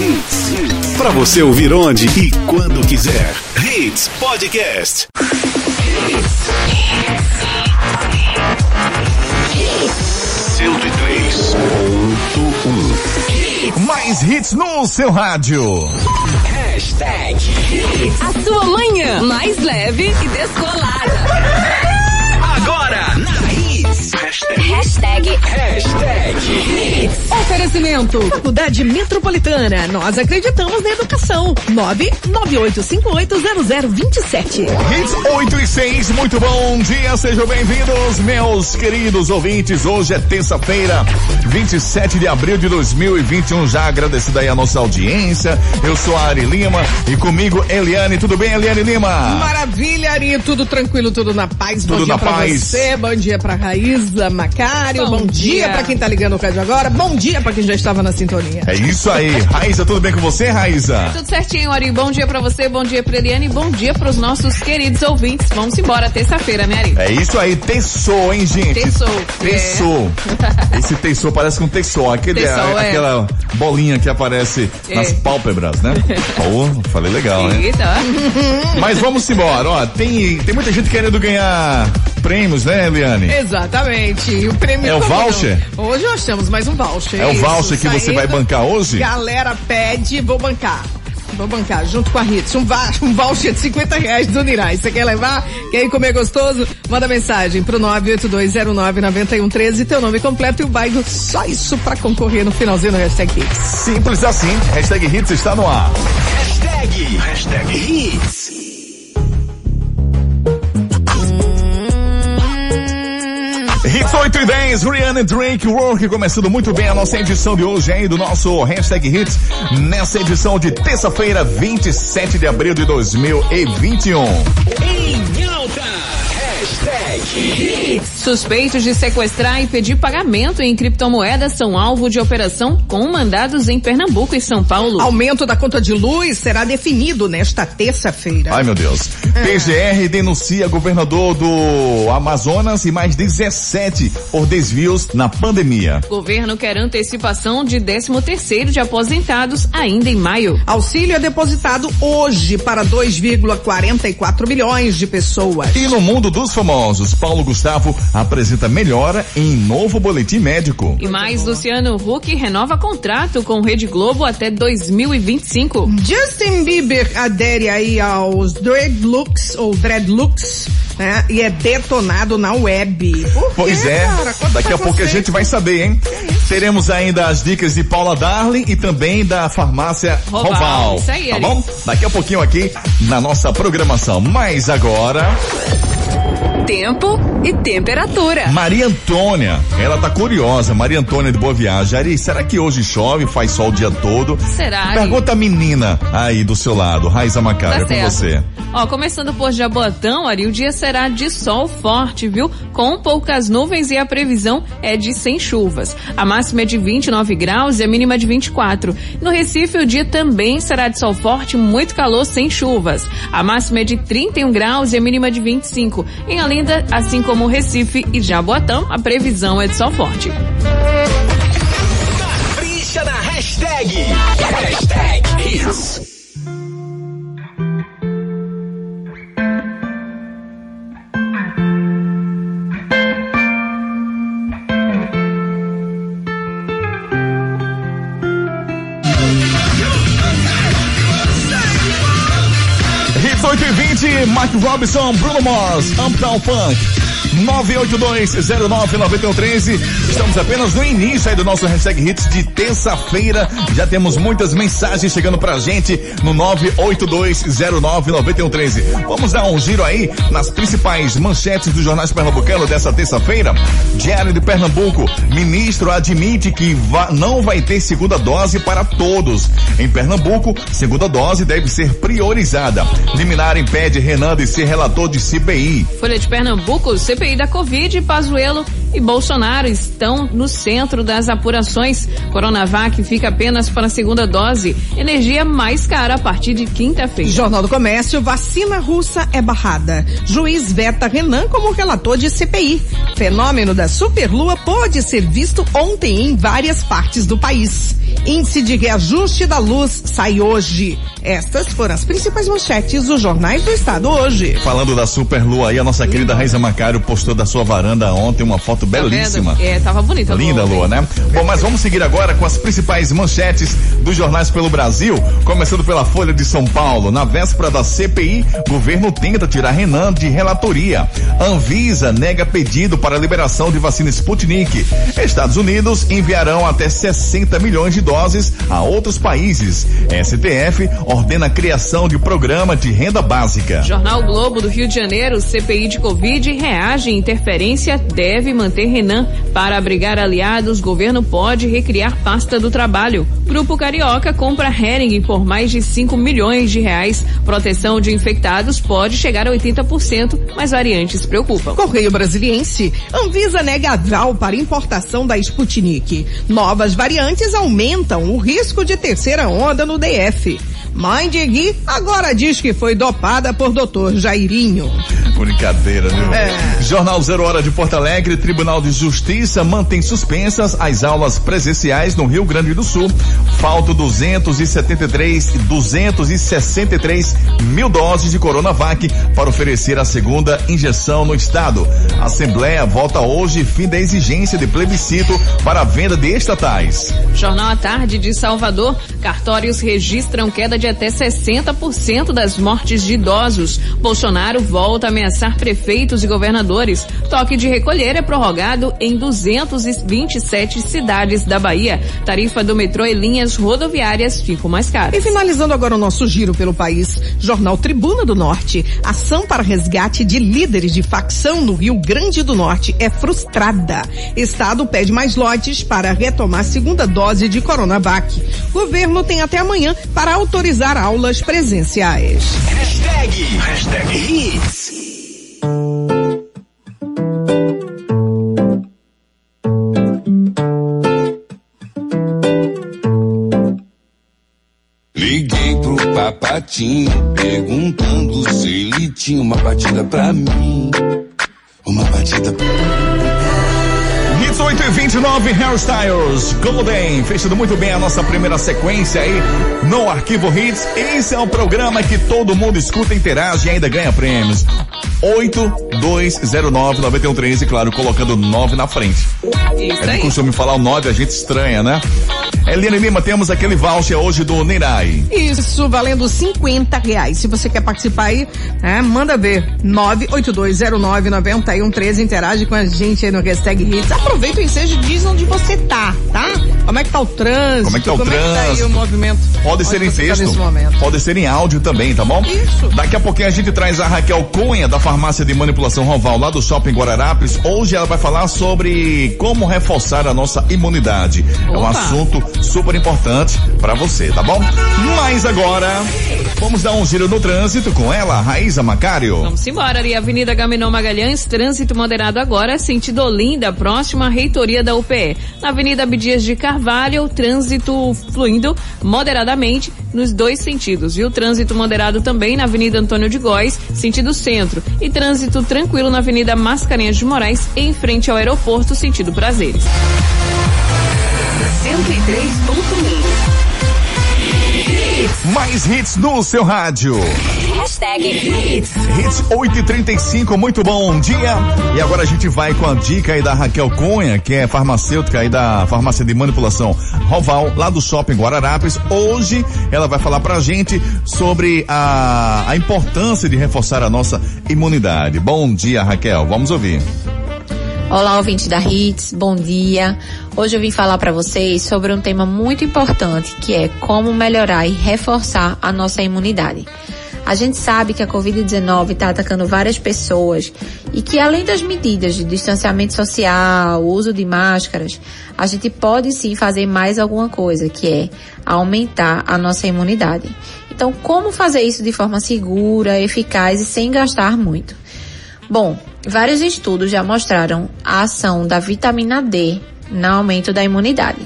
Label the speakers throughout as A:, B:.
A: Hits. Pra você ouvir onde e quando quiser. Hits Podcast. Três ponto um.
B: Mais hits no seu rádio.
C: Hashtag
D: A sua manhã mais leve e descolada.
C: Hits.
D: Hashtag.
C: Hashtag
E: Oferecimento. Faculdade Metropolitana. Nós acreditamos na educação. 998580027.
B: Hits 8 e 6, muito bom dia, sejam bem-vindos, meus queridos ouvintes. Hoje é terça-feira, 27 de abril de 2021. Já agradecido aí a nossa audiência. Eu sou a Ari Lima e comigo Eliane. Tudo bem, Eliane Lima?
E: Maravilha, Ari. Tudo tranquilo, tudo na paz.
B: Tudo
E: bom dia
B: na
E: pra
B: paz.
E: você. Bom dia pra Raíza Macário.
D: Bom
E: Bom, dia.
D: dia
E: pra quem tá ligando o rádio agora. Bom dia pra quem já estava na sintonia.
B: É isso aí. Raíza, tudo bem com você, Raíza?
D: Tudo certinho, Ari. Bom dia pra você, bom dia pra Eliane e bom dia pros nossos queridos ouvintes. Vamos embora, terça-feira, né, Ari?
B: É isso aí, Tessou, hein, gente?
D: Tessou.
B: Tessou. Esse Tessou parece com Tessou, aquele,
D: Tessou, é.
B: aquela bolinha que aparece
D: É.
B: nas pálpebras, né? Oh, falei legal, né? Mas vamos embora, ó, tem, tem muita gente querendo ganhar prêmios, né, Eliane?
E: Exatamente. E o prêmio
B: É o
E: como não?
B: voucher?
E: Hoje nós temos mais um voucher.
B: É o
E: isso.
B: voucher que você vai
E: Saindo,
B: bancar hoje?
E: Galera pede, vou bancar. Vou bancar, junto com a Hits. Um, um voucher de 50 reais do Nirai. Você quer levar? Quer ir comer gostoso? Manda mensagem pro 982099113, teu nome completo e o bairro. Só isso pra concorrer no finalzinho do hashtag Hits.
B: Simples assim, hashtag Hits está no ar.
C: Hashtag Hashtag Hits
B: 8 e 10, Rihanna Drake Work, começando muito bem a nossa edição de hoje aí do nosso hashtag Hits, nessa edição de terça-feira, 27 de abril de 2021.
C: Em alta Hashtag
D: Suspeitos de sequestrar e pedir pagamento em criptomoedas são alvo de operação com mandados em Pernambuco e São Paulo.
E: Aumento da conta de luz será definido nesta terça-feira.
B: Ai meu Deus. PGR denuncia governador do Amazonas e mais 17 por desvios na pandemia.
D: O governo quer antecipação de 13 terceiro de aposentados ainda em maio.
E: Auxílio é depositado hoje para 2,44 milhões de pessoas.
B: E no mundo dos famosos, Paulo Gustavo apresenta melhora em novo boletim médico.
D: E mais, Luciano Huck renova contrato com Rede Globo até 2025.
E: Justin Bieber adere aí aos dreadlocks ou dreadlocks, né? E é detonado na web. Por
B: Pois
E: quê,
B: é,
E: cara?
B: Daqui a pouco a gente vai saber, hein? Teremos ainda as dicas de Paula Darling e também da farmácia
D: Roval.
B: Roval.
D: Isso aí,
B: tá
D: Ari.
B: bom? Daqui a pouquinho aqui na nossa programação. Mas agora,
D: Tempo e temperatura.
B: Maria Antônia, ela tá curiosa, Maria Antônia de Boa Viagem. Ari, será que hoje chove, faz sol o dia todo?
D: Será?
B: Pergunta a menina aí do seu lado, Raiza Macário,
D: Tá
B: com você.
D: Ó, começando por Jabotão, Ari, o dia será de sol forte, viu? Com poucas nuvens e a previsão é de sem chuvas. A máxima é de 29 graus e a mínima de 24. No Recife, o dia também será de sol forte, muito calor sem chuvas. A máxima é de 31 graus e a mínima de 25. Em Olinda, assim como Recife e Jaboatão, a previsão é de sol forte.
C: Na hashtag Hashtag
B: 8 e 20, Mark Robinson, Bruno Mars, Uptown Funk. 982099113. Estamos apenas no início aí do nosso hashtag Hits de terça-feira. Já temos muitas mensagens chegando pra gente no 982099113. Vamos dar um giro aí nas principais manchetes dos jornais pernambucanos dessa terça-feira. Diário de Pernambuco. Ministro admite que não vai ter segunda dose para todos. Em Pernambuco, segunda dose deve ser priorizada. Liminar impede Renan de ser relator de CPI.
D: Folha de Pernambuco, CPI da Covid, Pazuello e Bolsonaro estão no centro das apurações. Coronavac fica apenas para a segunda dose. Energia mais cara a partir de quinta-feira.
E: Jornal do Comércio, vacina russa é barrada. Juiz veta Renan como relator de CPI. Fenômeno da superlua pôde ser visto ontem em várias partes do país. Índice de reajuste da luz sai hoje. Estas foram as principais manchetes dos jornais do estado hoje.
B: Falando da superlua aí, a nossa querida Raíza Macário postou da sua varanda ontem uma foto belíssima.
D: Tá é, tava bonita.
B: Linda lua, né? Bom, mas vamos seguir agora com as principais manchetes dos jornais pelo Brasil, começando pela Folha de São Paulo. Na véspera da CPI, governo tenta tirar Renan de relatoria. Anvisa nega pedido para liberação de vacina Sputnik. Estados Unidos enviarão até 60 milhões de doses a outros países. STF ordena a criação de programa de renda básica.
D: Jornal Globo do Rio de Janeiro, CPI de Covid reage interferência, deve manter Renan. Para abrigar aliados, governo pode recriar pasta do trabalho. Grupo Carioca compra Hering por mais de 5 milhões de reais. Proteção de infectados pode chegar a 80%, mas variantes preocupam.
E: Correio Brasiliense, Anvisa nega aval para importação da Sputnik. Novas variantes aumentam o risco de terceira onda no DF. Mãe de Gui agora diz que foi dopada por doutor Jairinho.
B: Brincadeira, viu? É. Jornal Zero Hora de Porto Alegre, Tribunal de Justiça mantém suspensas as aulas presenciais no Rio Grande do Sul. Faltam 273, 263 mil doses de Coronavac para oferecer a segunda injeção no estado. A Assembleia volta hoje fim da exigência de plebiscito para a venda de estatais.
D: Jornal à Tarde de Salvador, cartórios registram queda de até 60% das mortes de idosos. Bolsonaro volta a ameaçar prefeitos e governadores. Toque de recolher é prorrogado em 227 cidades da Bahia. Tarifa do metrô e linhas rodoviárias ficam mais caras.
E: E finalizando agora o nosso giro pelo país, Jornal Tribuna do Norte. Ação para resgate de líderes de facção no Rio Grande do Norte é frustrada. Estado pede mais lotes para retomar segunda dose de Coronavac. Governo tem até amanhã para autorizar aulas presenciais.
C: Hashtag, hashtag hits.
F: Liguei pro papatinho, perguntando se ele tinha uma batida pra mim. Uma batida pra
B: Hits 8 e 29 Hairstyles Golden. Fechando muito bem a nossa primeira sequência aí no Arquivo Hits. Esse é o programa que todo mundo escuta, interage e ainda ganha prêmios. 8209-9113, claro, colocando 9 na frente.
D: Isso
B: É de
D: aí.
B: costume falar o 9, a gente estranha, né? Eliane Lima, temos aquele voucher hoje do Nirai.
E: Isso, valendo 50 reais. Se você quer participar aí, é, manda ver. 982099113, interage com a gente aí no hashtag Hits. Aproveita o ensejo e diz onde você tá, tá? Como é que tá o trânsito?
B: Como é que tá o
E: é que tá aí
B: trânsito?
E: o movimento?
B: Pode ser em
E: tá
B: texto,
E: momento?
B: pode ser em áudio também, tá bom?
E: Isso.
B: Daqui a pouquinho a gente traz a Raquel Cunha, da farmácia de manipulação Roval, lá do Shopping Guararapes. Hoje ela vai falar sobre como reforçar a nossa imunidade. É um
D: Opa.
B: assunto super importante pra você, tá bom? Mas agora, vamos dar um giro no trânsito com ela, Raíza Macário.
D: Vamos embora ali, Avenida Gaminon Magalhães, trânsito moderado agora, sentido Olinda, próxima à reitoria da UPE. Na Avenida Abdias de Carvalho, trânsito fluindo moderadamente nos dois sentidos, viu? Trânsito moderado também na Avenida Antônio de Góes, sentido centro. E trânsito tranquilo na Avenida Mascarenhas de Moraes, em frente ao aeroporto, sentido Prazeres.
C: 103.1
B: Mais hits no seu rádio.
C: Hashtag hits.
B: Hits 8 e 35 muito bom dia. E agora a gente vai com a dica aí da Raquel Cunha, que é farmacêutica aí da farmácia de manipulação Roval, lá do Shopping Guararapes. Hoje ela vai falar pra gente sobre a, a importância de reforçar a nossa imunidade. Bom dia, Raquel. Vamos ouvir.
G: Olá, ouvintes da Hits, bom dia. Hoje eu vim falar para vocês sobre um tema muito importante, que é como melhorar e reforçar a nossa imunidade. A gente sabe que a Covid-19 está atacando várias pessoas e que além das medidas de distanciamento social, uso de máscaras, a gente pode sim fazer mais alguma coisa, que é aumentar a nossa imunidade. Então, como fazer isso de forma segura, eficaz e sem gastar muito? Bom, Vários estudos já mostraram a ação da vitamina D no aumento da imunidade.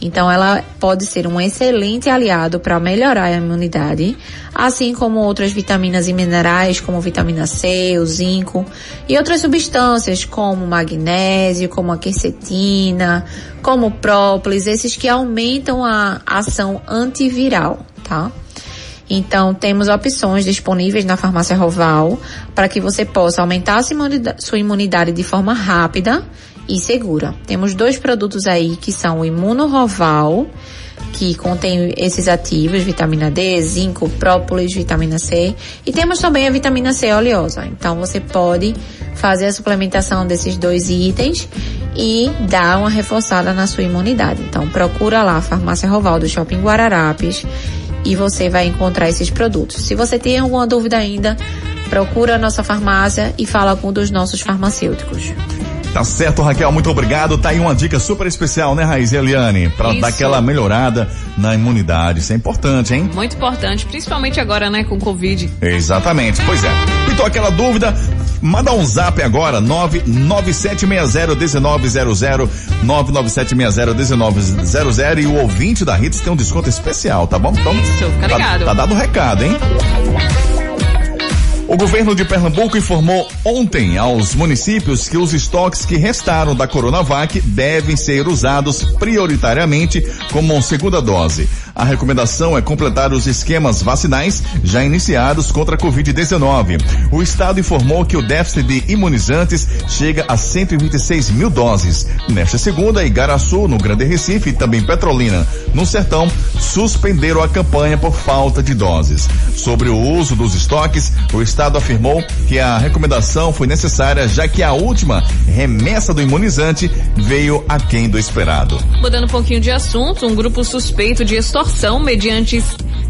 G: Então, ela pode ser um excelente aliado para melhorar a imunidade, assim como outras vitaminas e minerais, como vitamina C, o zinco, e outras substâncias como magnésio, como a quercetina, como própolis, esses que aumentam a ação antiviral, tá? Então, temos opções disponíveis na farmácia Roval para que você possa aumentar sua imunidade de forma rápida e segura. Temos dois produtos aí que são o Imuno Roval, que contém esses ativos, vitamina D, zinco, própolis, vitamina C, e temos também a vitamina C oleosa. Então você pode fazer a suplementação desses dois itens e dar uma reforçada na sua imunidade. Então procura lá a farmácia Roval do Shopping Guararapes e você vai encontrar esses produtos. Se você tem alguma dúvida ainda, procura a nossa farmácia e fala com um dos nossos farmacêuticos.
B: Tá certo, Raquel, muito obrigado. Tá aí uma dica super especial, né, Raiz e Eliane? Pra
D: Isso.
B: dar aquela melhorada na imunidade. Isso é importante, hein?
D: Muito importante, principalmente agora, né, com Covid.
B: Exatamente, pois é. Então, aquela dúvida, manda um zap agora, 997601900, 997601900 e o ouvinte da Hits tem um desconto especial, tá bom? Então,
D: Isso, fica
B: tá,
D: ligado.
B: tá dado o recado, hein? O governo de Pernambuco informou ontem aos municípios que os estoques que restaram da Coronavac devem ser usados prioritariamente como segunda dose. A recomendação é completar os esquemas vacinais já iniciados contra a Covid-19. O estado informou que o déficit de imunizantes chega a 126 mil doses. Nesta segunda, Igaraçu, no Grande Recife e também Petrolina, no Sertão, suspenderam a campanha por falta de doses. Sobre o uso dos estoques, o Estado afirmou que a recomendação foi necessária já que a última remessa do imunizante veio aquém do esperado.
D: Mudando um pouquinho de assunto, um grupo suspeito de extorsão mediante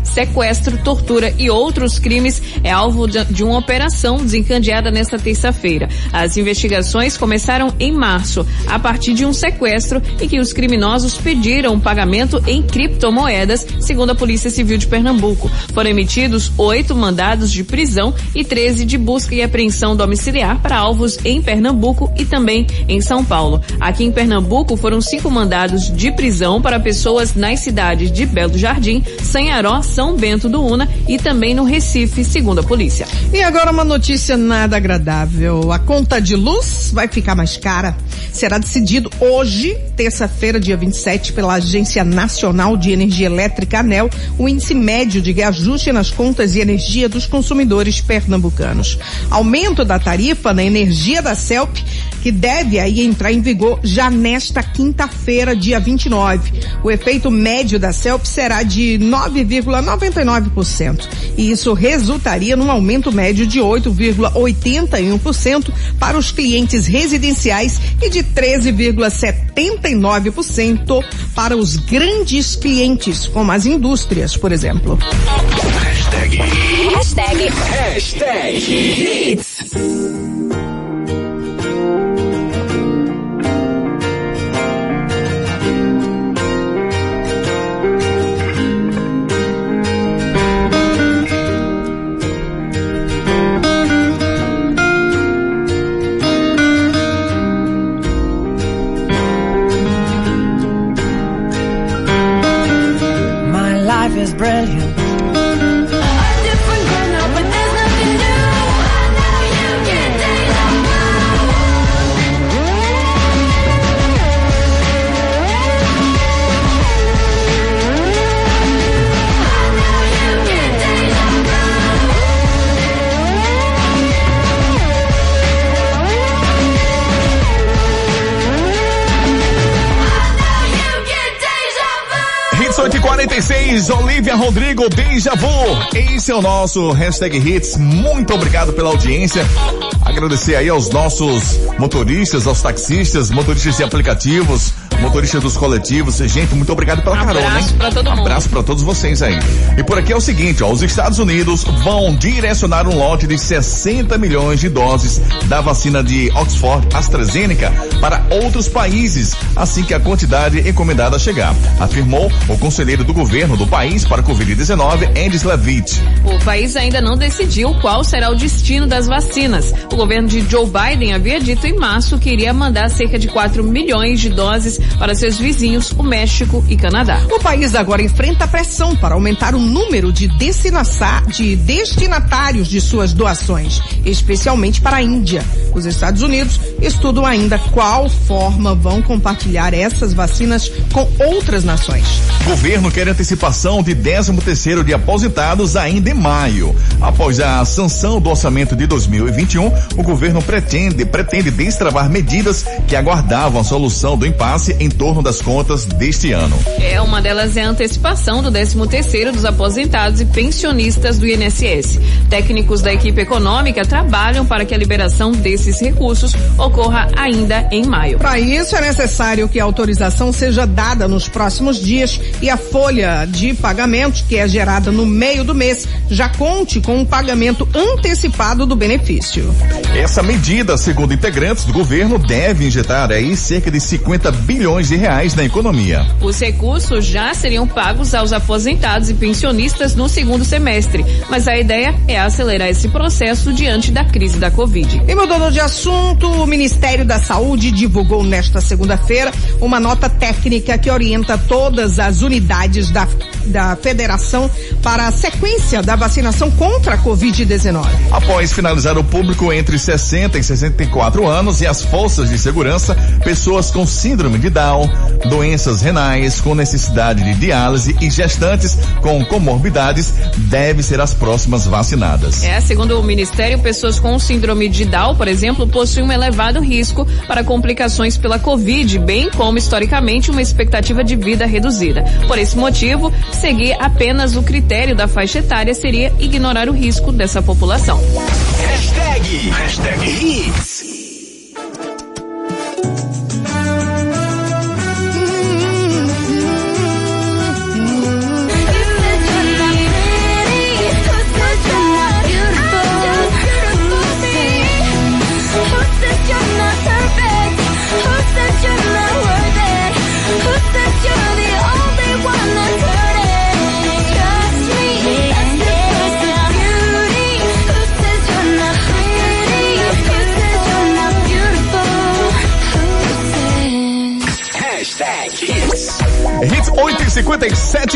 D: sequestro, tortura e outros crimes é alvo de de uma operação desencadeada nesta terça-feira. As investigações começaram em março, a partir de um sequestro em que os criminosos pediram pagamento em criptomoedas, segundo a Polícia Civil de Pernambuco. Foram emitidos oito mandados de prisão e 13 de busca e apreensão domiciliar para alvos em Pernambuco e também em São Paulo. Aqui em Pernambuco foram cinco mandados de prisão para pessoas nas cidades de Belo Jardim, Sanharó, São Bento do Una e também no Recife, segundo a polícia.
E: E agora uma notícia nada agradável. A conta de luz vai ficar mais cara. Será decidido hoje, terça-feira, dia 27, pela Agência Nacional de Energia Elétrica, ANEL, o índice médio de reajuste nas contas de energia dos consumidores pernambucanos. Aumento da tarifa na energia da CELP, que deve aí entrar em vigor já nesta quinta-feira, dia 29. O efeito médio da CELP será de 9,99%. E isso resultaria num aumento médio de 8,81% para os clientes residenciais e de 13,79% para os grandes clientes, como as indústrias, por exemplo.
C: Hashtag. Hashtag.
A: Hashtag Hits.
H: Brilliant.
B: Hits 846, Olivia Rodrigo, Deja Vu. Esse é o nosso hashtag Hits. Muito obrigado pela audiência. Agradecer aí aos nossos motoristas, aos taxistas, motoristas de aplicativos, motoristas dos coletivos, gente, muito obrigado pela
D: Abraço
B: carona, hein?
D: pra todo mundo.
B: Abraço para todos vocês aí. E por aqui é o seguinte, ó, os Estados Unidos vão direcionar um lote de 60 milhões de doses da vacina de Oxford AstraZeneca para outros países, assim que a quantidade encomendada chegar, afirmou o conselheiro do governo do país para a Covid-19, Andy Slavitt.
D: O país ainda não decidiu qual será o destino das vacinas. O governo de Joe Biden havia dito em março que iria mandar cerca de 4 milhões de doses para seus vizinhos, o México e Canadá.
E: O país agora enfrenta pressão para aumentar o número de, de destinatários de suas doações, especialmente para a Índia. Os Estados Unidos estudam ainda qual forma vão compartilhar essas vacinas com outras nações.
B: Governo quer antecipação de 13 terceiro de aposentados ainda em maio. Após a sanção do orçamento de 2021, o governo pretende, pretende destravar medidas que aguardavam a solução do impasse em torno das contas deste ano.
D: É, uma delas é a antecipação do 13 terceiro dos aposentados e pensionistas do INSS. Técnicos da equipe econômica trabalham para que a liberação desses recursos ocorra ainda em maio.
E: Para isso é necessário que a autorização seja dada nos próximos dias e a folha de pagamento, que é gerada no meio do mês, já conte com um pagamento antecipado do benefício.
B: Essa medida, segundo integrantes do governo, deve injetar aí cerca de 50 bilhões de reais na economia.
D: Os recursos já seriam pagos aos aposentados e pensionistas no segundo semestre, mas a ideia é acelerar esse processo diante da crise da Covid.
E: E mudando de assunto, o Ministério da Saúde divulgou nesta segunda-feira uma nota técnica que orienta todas as unidades da, da federação para a sequência da vacinação contra a Covid-19.
B: Após finalizar o público entre 60 e 64 anos e as forças de segurança, pessoas com síndrome de Down, doenças renais com necessidade de diálise e gestantes com comorbidades devem ser as próximas vacinadas.
D: É, segundo o Ministério, pessoas com síndrome de Down, por exemplo, possuem um elevado risco para complicações pela Covid, bem como historicamente uma expectativa de vida reduzida. Por esse motivo, seguir apenas o critério da faixa etária seria ignorar o risco dessa população.
A: Hashtag, hashtag.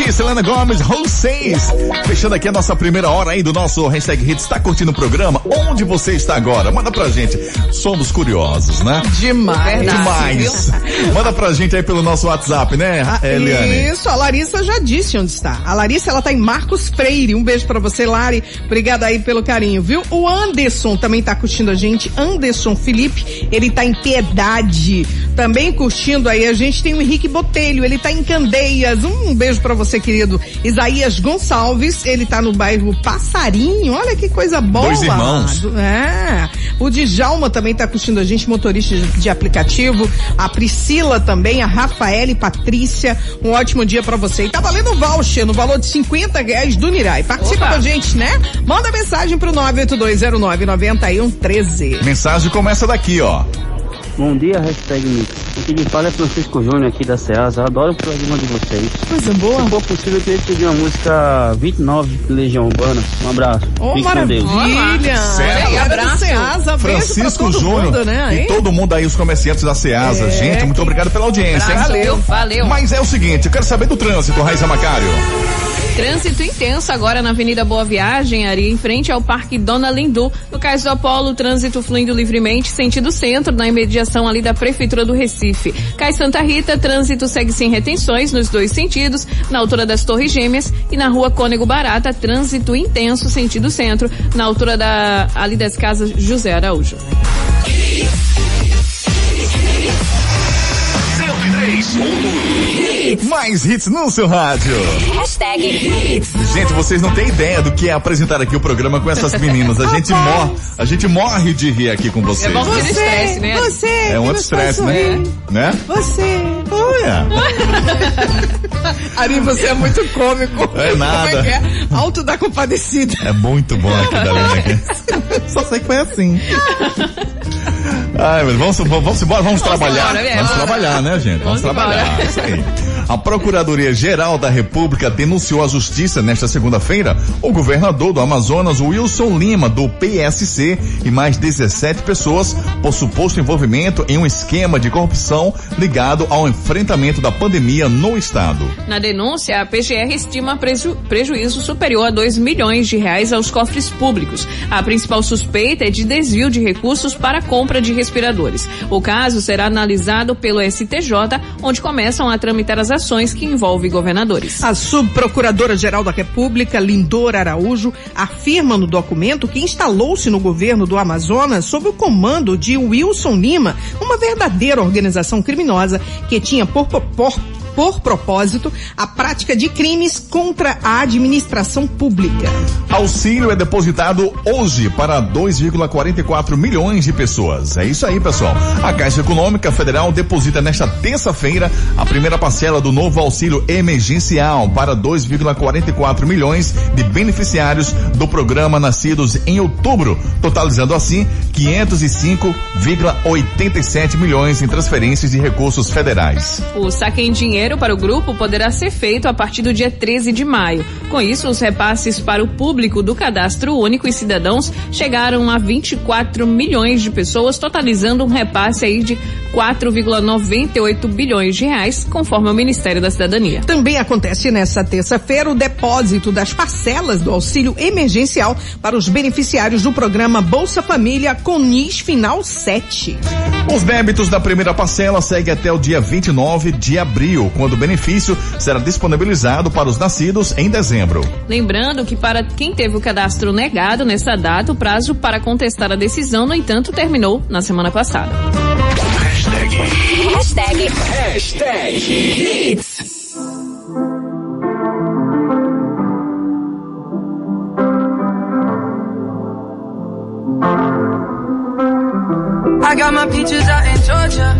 B: 57 Selena Gomes, Roseis. Fechando aqui a nossa primeira hora aí do nosso hashtag Hits. Tá curtindo o programa? Onde você está agora? Manda pra gente. Somos curiosos, né?
E: Demais.
B: Demais. Manda pra gente aí pelo nosso WhatsApp, né,
E: Ah,
B: Eliane?
E: Isso, a Larissa já disse onde está. A Larissa, ela tá em Marcos Freire. Um beijo pra você, Lari. Obrigada aí pelo carinho, viu? O Anderson também tá curtindo a gente. Anderson Felipe, ele tá em Piedade. Também curtindo aí. A gente tem o Henrique Botelho, ele tá em Candeias. Um beijo pra você, querido. Isaías Gonçalves, ele tá no bairro Passarinho. Olha que coisa boa.
B: Dois irmãos.
E: É. O Djalma também tá curtindo a gente, motorista de- aplicativo. A Priscila também, a Rafaela e Patrícia. Um ótimo dia pra você. E tá valendo voucher no valor de 50 reais do Nirai. Participa
D: Opa.
E: com a gente, né? Manda mensagem pro 982099113.
B: Mensagem começa daqui, ó.
H: Bom dia, hashtag Mix. O que me fala é Francisco Júnior aqui da Ceasa. Adoro o programa de vocês.
E: Coisa boa.
H: Se for possível, eu queria pedir uma música 29 de Legião Urbana. Um abraço.
E: Oh,
H: Fique com Deus.
E: maravilha!
B: Certo.
E: Do
D: Abraço.
E: Ceasa,
B: Francisco Júnior
E: né?
B: e todo mundo aí, os comerciantes da Ceasa.
E: É,
B: Gente, muito obrigado pela audiência, hein?
D: Valeu, valeu.
B: Mas é o seguinte, eu quero saber do trânsito, Raiza Macário.
D: Trânsito intenso agora na Avenida Boa Viagem, ali em frente ao Parque Dona Lindu. No caso do Apolo, trânsito fluindo livremente, sentido centro, na imediação ali da Prefeitura do Recife. Cai Santa Rita, trânsito segue sem retenções nos dois sentidos, na altura das Torres Gêmeas e na rua Cônego Barata, trânsito intenso, sentido centro, na altura da, ali das casas José Araújo.
A: 103.1
B: Mais hits no seu rádio.
C: Hashtag Hits.
B: Gente, vocês não têm ideia do que é apresentar aqui o programa com essas meninas. A gente morre, a gente morre de rir aqui com
D: É
B: vocês.
D: bom que tira estresse, né?
E: Você,
B: É um estresse, né? Né?
E: Você.
B: Olha.
E: Ari, você é muito cômico.
B: É nada.
E: Como é que é? Alto da compadecida.
B: É muito bom aqui da Lina. Só sei que foi assim. Ai, mas vamos, vamos embora, vamos, trabalhar.
D: embora, é,
B: vamos trabalhar, né, gente? Vamos,
D: Vamos
B: trabalhar.
D: embora.
B: Isso aí. A Procuradoria-Geral da República denunciou à Justiça nesta segunda-feira o governador do Amazonas, Wilson Lima, do PSC, e mais 17 pessoas por suposto envolvimento em um esquema de corrupção ligado ao enfrentamento da pandemia no estado.
D: Na denúncia, a PGR estima preju- prejuízo superior a 2 milhões de reais aos cofres públicos. A principal suspeita é de desvio de recursos para compra de respiradores. O caso será analisado pelo STJ, onde começam a tramitar as ações que envolvem governadores.
E: A subprocuradora-geral da República, Lindor Araújo, afirma no documento que instalou-se no governo do Amazonas sob o comando de Wilson Lima, uma verdadeira organização criminosa que tinha por, por, por propósito a prática de crimes contra a administração pública.
B: Auxílio é depositado hoje para 2,44 milhões de pessoas. É isso aí, pessoal. A Caixa Econômica Federal deposita nesta terça-feira a primeira parcela do novo auxílio emergencial para 2,44 milhões de beneficiários do programa nascidos em outubro, totalizando assim 505,87 milhões em transferências de recursos federais.
D: O saque em dinheiro para o grupo poderá ser feito a partir do dia 13 de maio. Com isso, os repasses para o público do Cadastro Único e Cidadãos chegaram a 24 milhões de pessoas, totalizando um repasse aí de 4,98 bilhões de reais, conforme o Ministério da Cidadania.
E: Também acontece nesta terça-feira o depósito das parcelas do auxílio emergencial para os beneficiários do programa Bolsa Família com NIS Final 7.
B: Os débitos da primeira parcela seguem até o dia 29 de abril, quando o benefício será disponibilizado para os nascidos em dezembro.
D: Lembrando que para quem teve o cadastro negado nessa data, o prazo para contestar a decisão, no entanto, terminou na semana passada.
C: Hashtag
A: Hashtag Hits.
I: I got my peaches out in Georgia.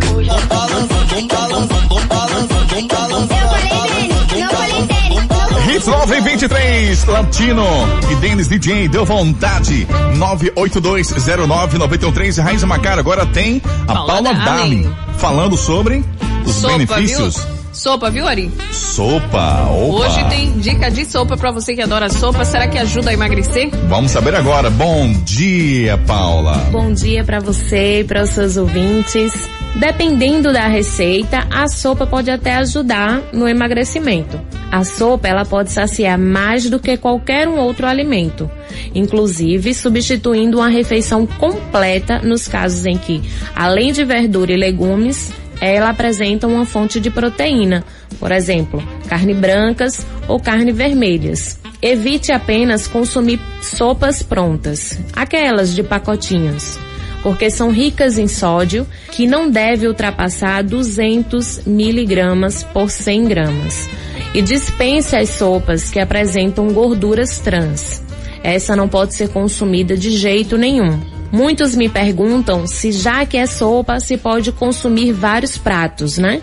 B: Hits 923, Latino e Denis DJ, deu vontade. 982099113, Raiz Macara. Agora tem a
D: Paula
B: Paula
D: Darling.
B: Falando sobre os
D: Sopa,
B: benefícios.
D: viu? Sopa, viu, Ari?
B: Sopa, opa.
D: Hoje tem dica de sopa pra você que adora sopa. Será que ajuda a emagrecer?
B: Vamos saber agora. Bom dia, Paula.
J: Bom dia para você e para os seus ouvintes. Dependendo da receita, a sopa pode até ajudar no emagrecimento. A sopa ela pode saciar mais do que qualquer um outro alimento, inclusive substituindo uma refeição completa nos casos em que, além de verdura e legumes, ela apresenta uma fonte de proteína, por exemplo, carne brancas ou carne vermelhas. Evite apenas consumir sopas prontas, aquelas de pacotinhos porque são ricas em sódio, que não deve ultrapassar 200 miligramas por 100 gramas. E dispense as sopas que apresentam gorduras trans. Essa não pode ser consumida de jeito nenhum. Muitos me perguntam se já que é sopa se pode consumir vários pratos, né?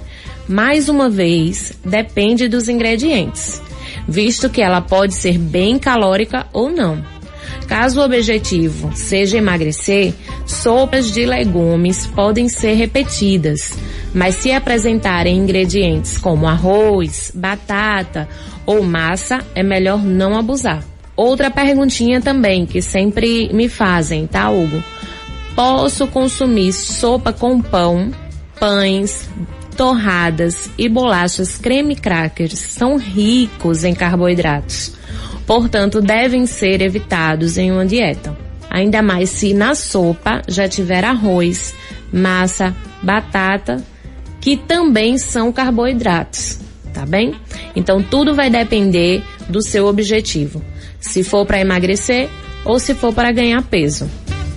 J: Mais uma vez, depende dos ingredientes, visto que ela pode ser bem calórica ou não. Caso o objetivo seja emagrecer, sopas de legumes podem ser repetidas, mas se apresentarem ingredientes como arroz, batata ou massa, é melhor não abusar. Outra perguntinha também que sempre me fazem, tá, Hugo? Posso consumir sopa com pão, pães, torradas e bolachas creme crackers são ricos em carboidratos portanto devem ser evitados em uma dieta. Ainda mais se na sopa já tiver arroz, massa, batata, que também são carboidratos, tá bem? Então tudo vai depender do seu objetivo. Se for para emagrecer ou se for para ganhar peso.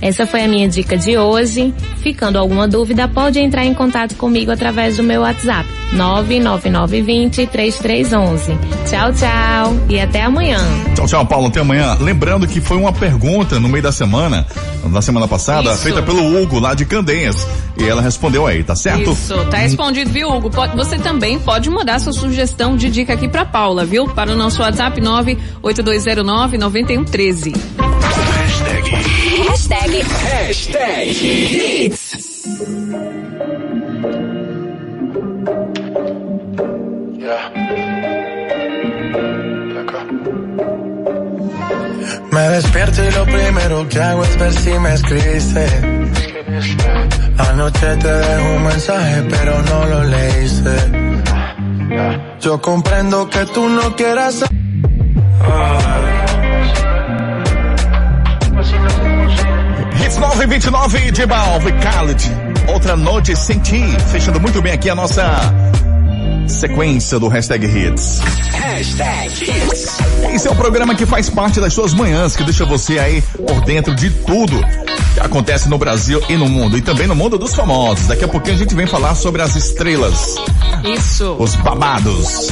J: Essa foi a minha dica de hoje. Ficando alguma dúvida, pode entrar em contato comigo através do meu WhatsApp 99920 3311. Tchau, tchau e até amanhã.
B: Tchau, tchau, Paulo. Até amanhã. Lembrando que foi uma pergunta no meio da semana, na semana passada,
D: Isso.
B: feita pelo Hugo lá de Candeias. E ela respondeu aí, tá certo?
D: Isso, tá respondido, viu, Hugo? Pode- você também pode mandar sua sugestão de dica aqui pra Paula, viu? Para o nosso WhatsApp 98209-9113.
C: Hashtag
A: Hashtag Hits.
K: Me despierto y lo primero que hago es ver si me escribiste. Anoche te dejo un mensaje, pero no lo leíste. Yo comprendo que tú no quieras.
B: Hits 929 de Balve Khaled. Outra noite sem ti. Fechando muito bem aqui a nossa sequência do Hashtag Hits.
A: Hashtag Hits.
B: Esse é o programa que faz parte das suas manhãs, que deixa você aí por dentro de tudo que acontece no Brasil e no mundo. E também no mundo dos famosos. Daqui a pouquinho a gente vem falar sobre as estrelas,
D: Isso.
B: os babados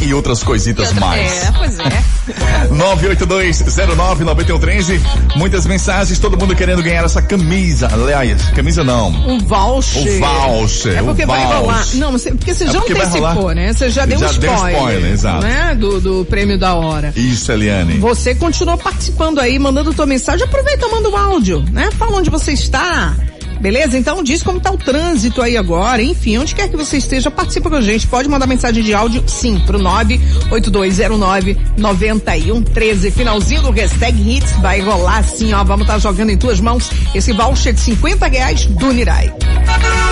B: e outras coisitas mais.
D: É, pois é.
B: 982099113. Muitas mensagens, todo mundo querendo ganhar essa camisa. Aliás, camisa não.
E: Um voucher.
B: O voucher,
E: É porque
B: o
E: vai rolar. Não, porque você
B: É
E: já
B: porque
E: antecipou, né? Você já deu um
B: Já deu
E: spoiler.
B: spoiler, exato.
E: Né? Do, do prêmio da hora.
B: Isso, Eliane.
E: Você continua participando aí, mandando tua mensagem. Aproveita, manda um áudio, né? Fala onde você está. Beleza? Então diz como tá o trânsito aí agora. Enfim, onde quer que você esteja, participa com a gente. Pode mandar mensagem de áudio, sim, pro 98209-9113. Finalzinho do hashtag Hits vai rolar assim, ó. Vamos estar jogando em tuas mãos esse voucher de 50 reais do Nirai.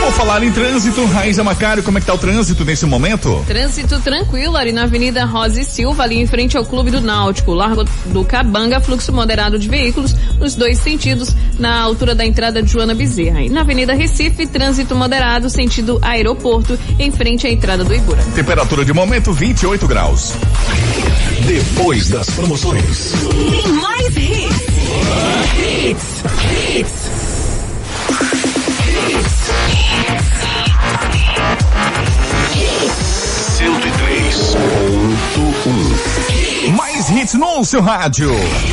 B: Vou falar em trânsito. Raíza Macário, como é que tá o trânsito nesse momento?
D: Trânsito tranquilo ali na Avenida Rosa e Silva, ali em frente ao Clube do Náutico, Largo do Cabanga, fluxo moderado de veículos nos dois sentidos, na altura da entrada de Joana Bezerra. E na Avenida Recife, trânsito moderado, sentido aeroporto, em frente à entrada do Ibura.
B: Temperatura de momento 28 graus.
A: Depois das promoções.
C: tem mais hits.
A: Hits. Hits.
B: Hits no seu rádio.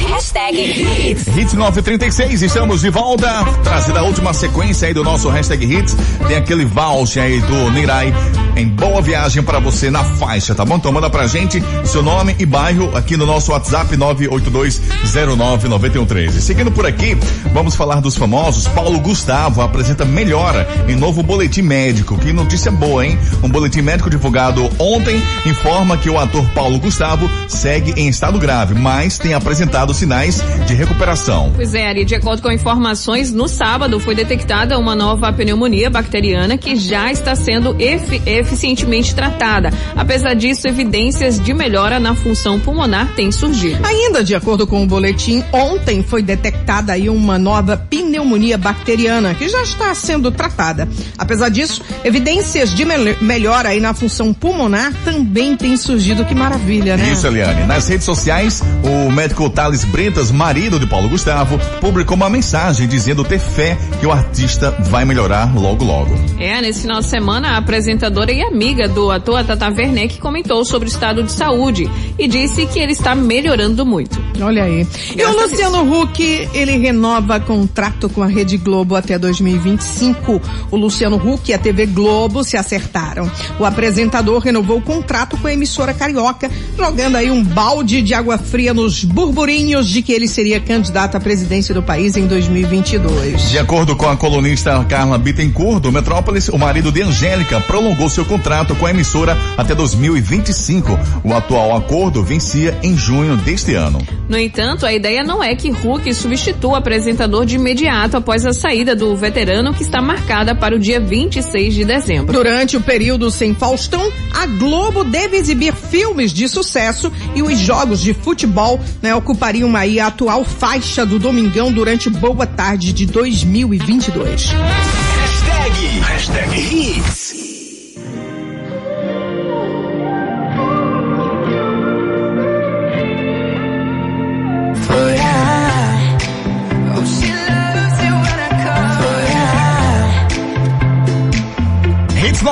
C: Hashtag Hits.
B: Hits 936, estamos de volta. Trazendo a última sequência aí do nosso hashtag Hits. Tem aquele voucher aí do Nirai em boa viagem para você na faixa, tá bom? Então manda pra gente seu nome e bairro aqui no nosso WhatsApp 982099113. Seguindo por aqui, vamos falar dos famosos. Paulo Gustavo apresenta melhora em novo boletim médico. Que notícia boa, hein? Um boletim médico divulgado ontem informa que o ator Paulo Gustavo segue em estado grave, mas tem apresentado sinais de recuperação.
D: Pois é, Ari, de acordo com informações, no sábado foi detectada uma nova pneumonia bacteriana que já está sendo efi- eficientemente tratada. Apesar disso, evidências de melhora na função pulmonar têm surgido.
E: Ainda de acordo com o boletim, ontem foi detectada aí uma nova pneumonia bacteriana que já está sendo tratada. Apesar disso, evidências de mel- melhora aí na função pulmonar também têm surgido. Que maravilha, né?
B: Isso, Eliane. Nas redes sociais, o médico Thales Bretas, marido de Paulo Gustavo, publicou uma mensagem dizendo ter fé que o artista vai melhorar logo logo.
D: É, nesse final de semana, a apresentadora e amiga do ator, a Tata Werneck, comentou sobre o estado de saúde e disse que ele está melhorando muito.
E: Olha aí. E o Luciano Huck, ele renova contrato com a Rede Globo até 2025. O Luciano Huck e a TV Globo se acertaram. O apresentador renovou o contrato com a emissora carioca, jogando aí um balde de água fria nos burburinhos de que ele seria candidato à presidência do país em 2022.
B: De acordo com a colunista Carla Bittencourt do Metrópolis, o marido de Angélica prolongou seu contrato com a emissora até 2025. O atual acordo vencia em junho deste ano.
D: No entanto, a ideia não é que Huck substitua o apresentador de imediato após a saída do veterano, que está marcada para o dia 26 de dezembro.
E: Durante o período sem Faustão, a Globo deve exibir filmes de sucesso e os jogos de futebol né, ocupariam aí a atual faixa do Domingão durante boa tarde de 2022.
A: Hashtag. Hashtag Hits.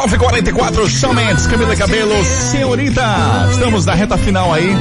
B: 944 Shawn Mendes, Camila Cabelo, senhorita. Estamos na reta final aí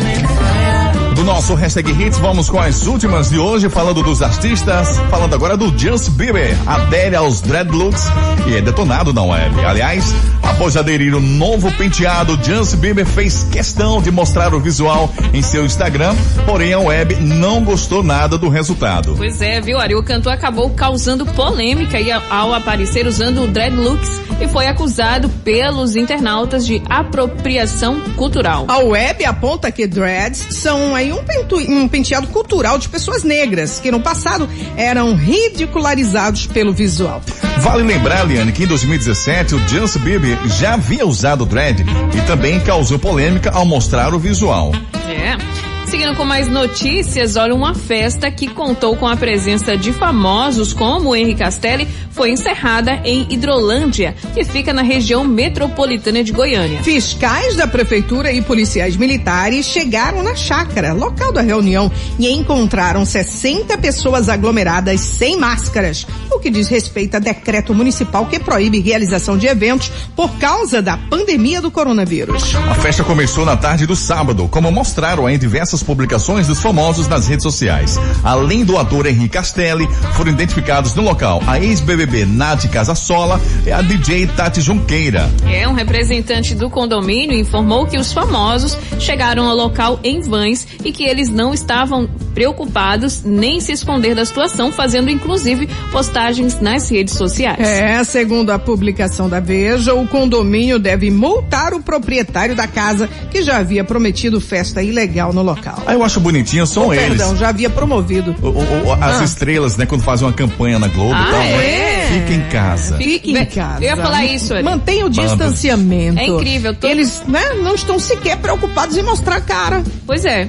B: nosso hashtag Hits. Vamos com as últimas de hoje, falando dos artistas, falando agora do Justin Bieber, adere aos dreadlocks e é detonado na web. Aliás, após aderir o novo penteado, Justin Bieber fez questão de mostrar o visual em seu Instagram, porém a web não gostou nada do resultado.
D: Pois é, viu, Ari? O cantor acabou causando polêmica ao aparecer usando o dreadlocks e foi acusado pelos internautas de apropriação cultural.
E: A web aponta que dreads são aí um, pentu, um penteado cultural de pessoas negras, que no passado eram ridicularizados pelo visual.
B: Vale lembrar, Liane, que em 2017 o Justin Bieber já havia usado dread e também causou polêmica ao mostrar o visual.
D: É. Seguindo com mais notícias, olha, uma festa que contou com a presença de famosos como Henri Castelli foi encerrada em Hidrolândia, que fica na região metropolitana de Goiânia.
E: Fiscais da prefeitura e policiais militares chegaram na chácara, local da reunião, e encontraram 60 pessoas aglomeradas sem máscaras, o que diz respeito a decreto municipal que proíbe realização de eventos por causa da pandemia do coronavírus.
B: A festa começou na tarde do sábado, como mostraram em diversas publicações dos famosos nas redes sociais. Além do ator Henrique Castelli, foram identificados no local a ex-BBB Nath Casasola e a DJ Tati Junqueira.
D: É, um representante do condomínio informou que os famosos chegaram ao local em vans e que eles não estavam preocupados nem se esconder da situação, fazendo inclusive postagens nas redes sociais.
E: É, segundo a publicação da Veja, o condomínio deve multar o proprietário da casa que já havia prometido festa ilegal no local.
B: Ah, eu acho bonitinho, são
E: Oh,
B: eles.
E: Perdão, já havia promovido.
B: O- o- o- as
E: Ah.
B: estrelas, né, quando fazem uma campanha na Globo
D: Ah,
B: e tal, né?
D: é?
B: Fica em casa.
E: Fique em casa.
D: Eu ia falar isso, Ari.
E: Mantenha o distanciamento.
D: É incrível. todo-
E: Eles, né, não estão sequer preocupados em mostrar a cara.
D: Pois é.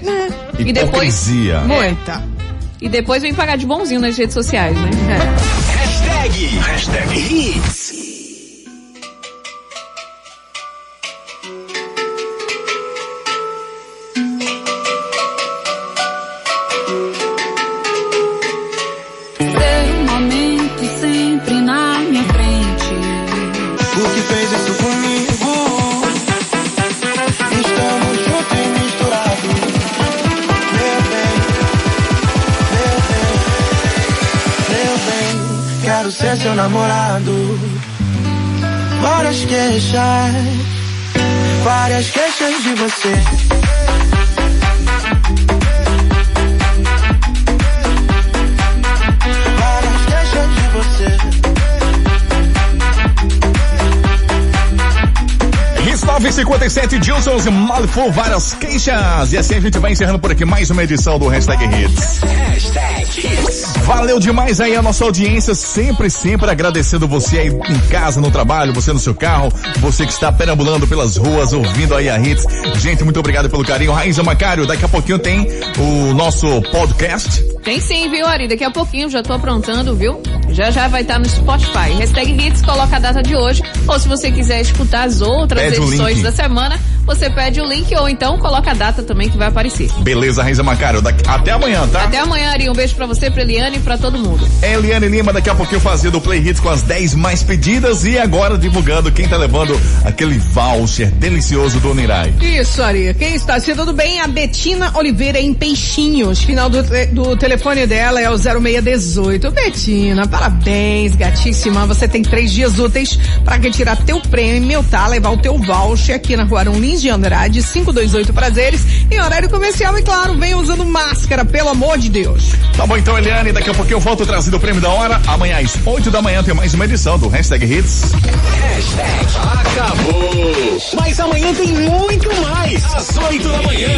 D: E depois,
B: Hipocrisia.
E: Muita.
D: e depois vem pagar de bonzinho nas redes sociais, né?
A: Hashtag, hashtag Hits.
K: Namorado. Várias queixas, várias queixas de você.
B: Hits 957, Gilsons Malfo, várias queixas. E assim a gente vai encerrando por aqui mais uma edição do Hashtag Hits. Valeu demais aí a nossa audiência, sempre, sempre agradecendo você aí em casa, no trabalho, você no seu carro, você que está perambulando pelas ruas, ouvindo aí a Hits. Gente, muito obrigado pelo carinho. Raíza Macário, daqui a pouquinho tem o nosso podcast.
D: Tem sim, viu, Ari? Daqui a pouquinho já tô aprontando, viu? Já já vai estar no Spotify. Hashtag Hits, coloca a data de hoje. Ou se você quiser escutar as outras
B: Pede
D: edições da semana, você pede o link ou então coloca a data também que vai aparecer.
B: Beleza, Raíza Macário, daqui, até amanhã, tá?
D: Até amanhã, Ari. Um beijo pra você, pra Eliane e pra todo mundo.
B: Eliane Lima, daqui a pouquinho fazendo o Play Hits com as 10 mais pedidas e agora divulgando quem tá levando aquele voucher delicioso do Nirai.
E: Isso, Ari. Quem está se dando bem? A Betina Oliveira em Peixinhos. Final do, do telefone dela é o 0618. Betina, parabéns, gatíssima. Você tem três dias úteis para retirar teu prêmio, tá? Levar o teu voucher aqui na rua Arão Lins de Andrade, 528 Prazeres, em horário comercial. E claro, vem usando máscara, pelo amor de Deus.
B: Tá bom então, Eliane, daqui a pouquinho eu volto trazendo o prêmio da hora. Amanhã às 8 da manhã tem mais uma edição do Hashtag Hits.
A: Hashtag acabou. Mas amanhã tem muito mais. Às 8 da manhã.